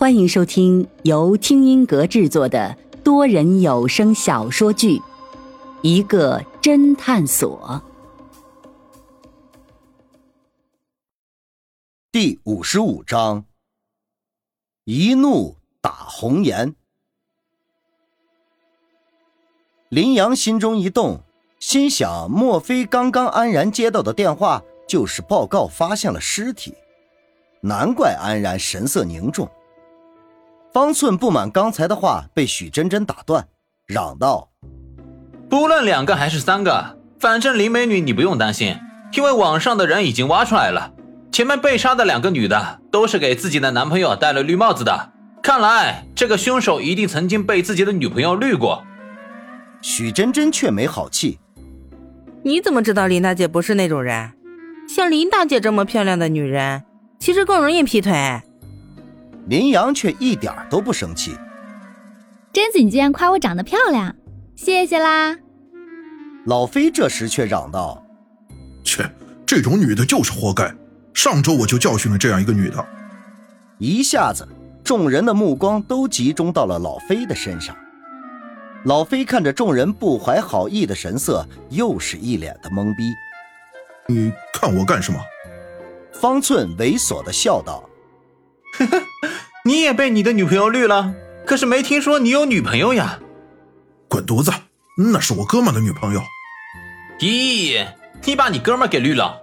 欢迎收听由听音阁制作的多人有声小说剧《一个侦探所》第五十五章：一怒打红颜。林阳心中一动，心想：莫非刚刚安然接到的电话就是报告发现了尸体？难怪安然神色凝重。方寸不满刚才的话被许真真打断，嚷道：“不论两个还是三个，反正林美女你不用担心，因为网上的人已经挖出来了，前面被杀的两个女的都是给自己的男朋友戴了绿帽子的。看来这个凶手一定曾经被自己的女朋友绿过。”许真真却没好气：“你怎么知道林大姐不是那种人？像林大姐这么漂亮的女人，其实更容易劈腿。”林阳却一点都不生气。贞子，你竟然夸我长得漂亮，谢谢啦！老飞这时却嚷道：“切，这种女的就是活该！上周我就教训了这样一个女的。”一下子，众人的目光都集中到了老飞的身上。老飞看着众人不怀好意的神色，又是一脸的懵逼。你看我干什么？方寸猥琐的笑道。呵呵，你也被你的女朋友绿了？可是没听说你有女朋友呀！滚犊子，那是我哥们的女朋友。咦，你把你哥们给绿了？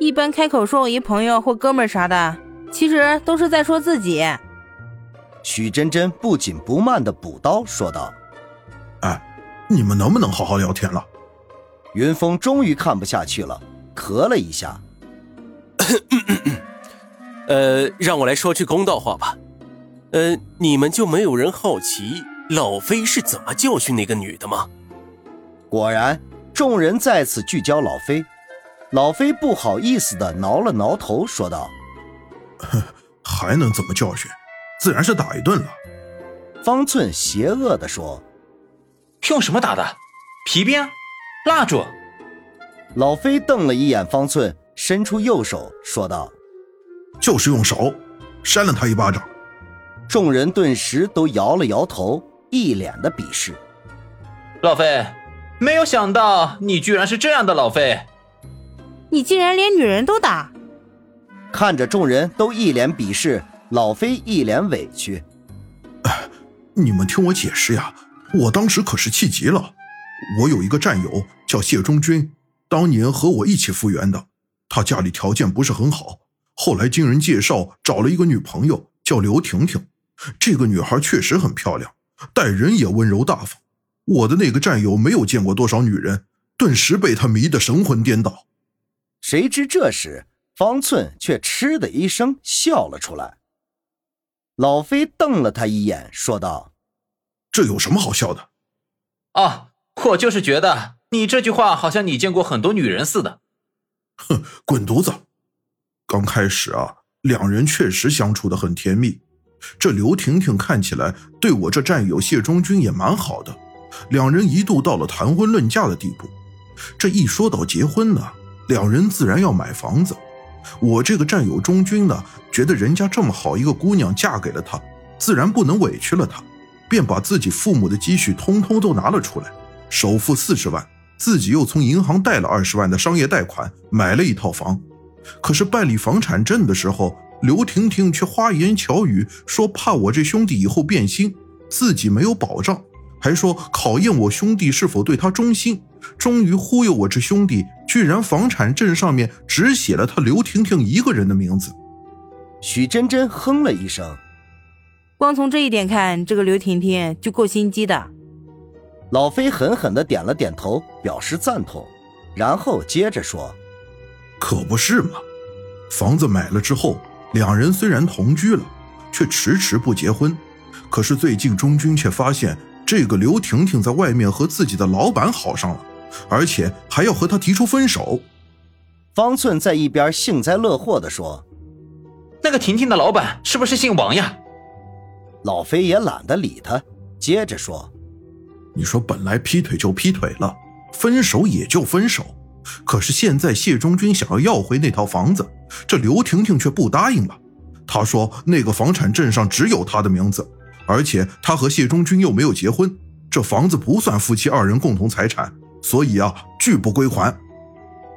一般开口说我一朋友或哥们啥的，其实都是在说自己。许真真不紧不慢的补刀说道：“哎，你们能不能好好聊天了？”云峰终于看不下去了，咳了一下。呃，让我来说句公道话吧。呃，你们就没有人好奇老飞是怎么教训那个女的吗？果然，众人再次聚焦老飞。老飞不好意思的挠了挠头，说道：“还能怎么教训？自然是打一顿了。”方寸邪恶的说：“用什么打的？皮鞭？蜡烛？”老飞瞪了一眼方寸，伸出右手说道。就是用手扇了他一巴掌，众人顿时都摇了摇头，一脸的鄙视。老飞，没有想到你居然是这样的老飞，你竟然连女人都打！看着众人都一脸鄙视，老飞一脸委屈。哎，你们听我解释呀，我当时可是气急了。我有一个战友叫谢忠军，当年和我一起复员的，他家里条件不是很好。后来经人介绍找了一个女朋友，叫刘婷婷。这个女孩确实很漂亮，待人也温柔大方。我的那个战友没有见过多少女人，顿时被她迷得神魂颠倒。谁知这时方寸却嗤的一声笑了出来。老飞瞪了他一眼，说道：“这有什么好笑的？”啊，我就是觉得你这句话好像你见过很多女人似的。哼，滚犊子！刚开始啊，两人确实相处的很甜蜜。这刘婷婷看起来对我这战友谢忠军也蛮好的，两人一度到了谈婚论嫁的地步。这一说到结婚呢，两人自然要买房子。我这个战友忠军呢，觉得人家这么好一个姑娘嫁给了他，自然不能委屈了她，便把自己父母的积蓄通通都拿了出来，首付四十万，自己又从银行贷了二十万的商业贷款，买了一套房。可是办理房产证的时候，刘婷婷却花言巧语说怕我这兄弟以后变心，自己没有保障，还说考验我兄弟是否对他忠心。终于忽悠我这兄弟，居然房产证上面只写了他刘婷婷一个人的名字。许真真哼了一声，光从这一点看，这个刘婷婷就够心机的。老飞狠狠地点了点头，表示赞同，然后接着说。可不是嘛！房子买了之后，两人虽然同居了，却迟迟不结婚。可是最近中军却发现，这个刘婷婷在外面和自己的老板好上了，而且还要和他提出分手。方寸在一边幸灾乐祸地说：“那个婷婷的老板是不是姓王呀？”老飞也懒得理他，接着说：“你说本来劈腿就劈腿了，分手也就分手。”可是现在谢忠军想要要回那套房子，这刘婷婷却不答应了。她说那个房产证上只有她的名字，而且她和谢中军又没有结婚，这房子不算夫妻二人共同财产，所以啊，拒不归还。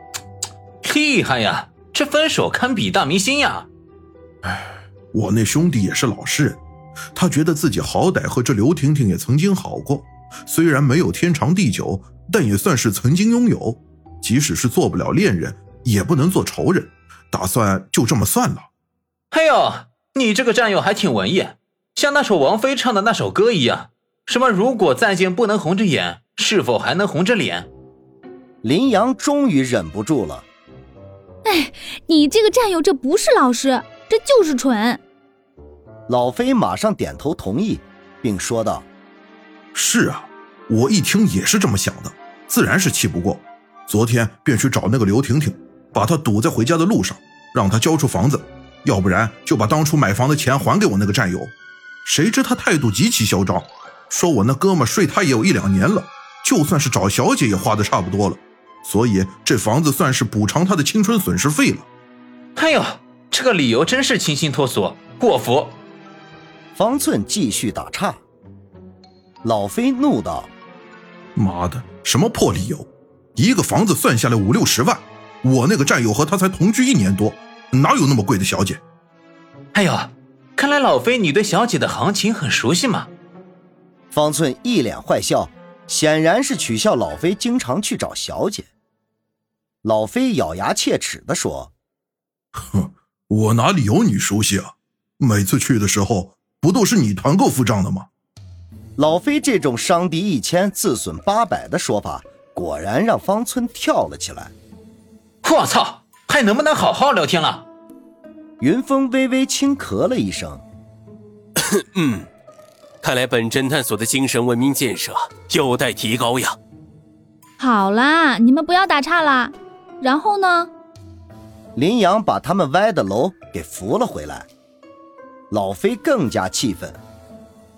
厉害呀，这分手堪比大明星呀！哎，我那兄弟也是老实人，他觉得自己好歹和这刘婷婷也曾经好过，虽然没有天长地久，但也算是曾经拥有。即使是做不了恋人，也不能做仇人，打算就这么算了。哎呦，你这个战友还挺文艺，像那首王菲唱的那首歌一样，什么如果再见不能红着眼，是否还能红着脸？林阳终于忍不住了。哎，你这个战友，这不是老师，这就是蠢。老飞马上点头同意，并说道：“是啊，我一听也是这么想的，自然是气不过。昨天便去找那个刘婷婷，把她堵在回家的路上，让她交出房子，要不然就把当初买房的钱还给我那个战友。谁知他态度极其嚣张，说我那哥们睡她也有一两年了，就算是找小姐也花的差不多了。”所以这房子算是补偿他的青春损失费了。哎呦，这个理由真是清新脱俗，过服。方寸继续打岔。老飞怒道：“妈的，什么破理由？一个房子算下来五六十万，我那个战友和他才同居一年多，哪有那么贵的小姐？”哎呦，看来老飞你对小姐的行情很熟悉嘛。方寸一脸坏笑。显然是取笑老飞经常去找小姐。老飞咬牙切齿地说：“哼，我哪里有你熟悉啊？每次去的时候，不都是你团购付账的吗？”老飞这种伤敌一千，自损八百的说法，果然让方村跳了起来。我操，还能不能好好聊天了？云峰微微轻咳了一声。嗯。看来本侦探所的精神文明建设有待提高呀！好啦，你们不要打岔啦。然后呢？林阳把他们歪的楼给扶了回来。老飞更加气愤。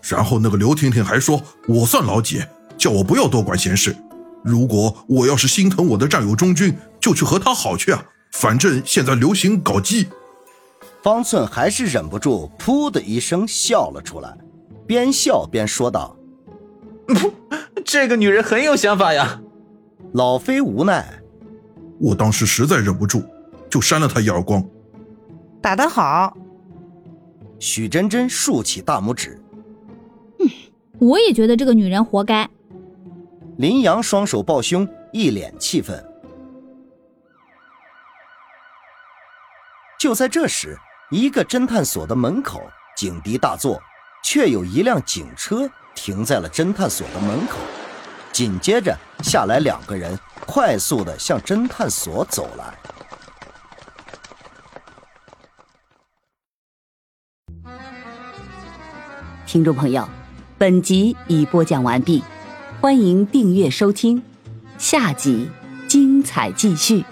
然后那个刘婷婷还说我算老几，叫我不要多管闲事。如果我要是心疼我的战友中军，就去和他好去啊。反正现在流行搞基。方寸还是忍不住，噗的一声笑了出来。边笑边说道：“ 这个女人很有想法呀。”老飞无奈：“我当时实在忍不住，就扇了她一耳光。”打得好。许真真竖起大拇指：“嗯，我也觉得这个女人活该。”林阳双手抱胸，一脸气愤。就在这时，一个侦探所的门口警笛大作。却有一辆警车停在了侦探所的门口，紧接着下来两个人，快速的向侦探所走来。听众朋友，本集已播讲完毕，欢迎订阅收听，下集精彩继续。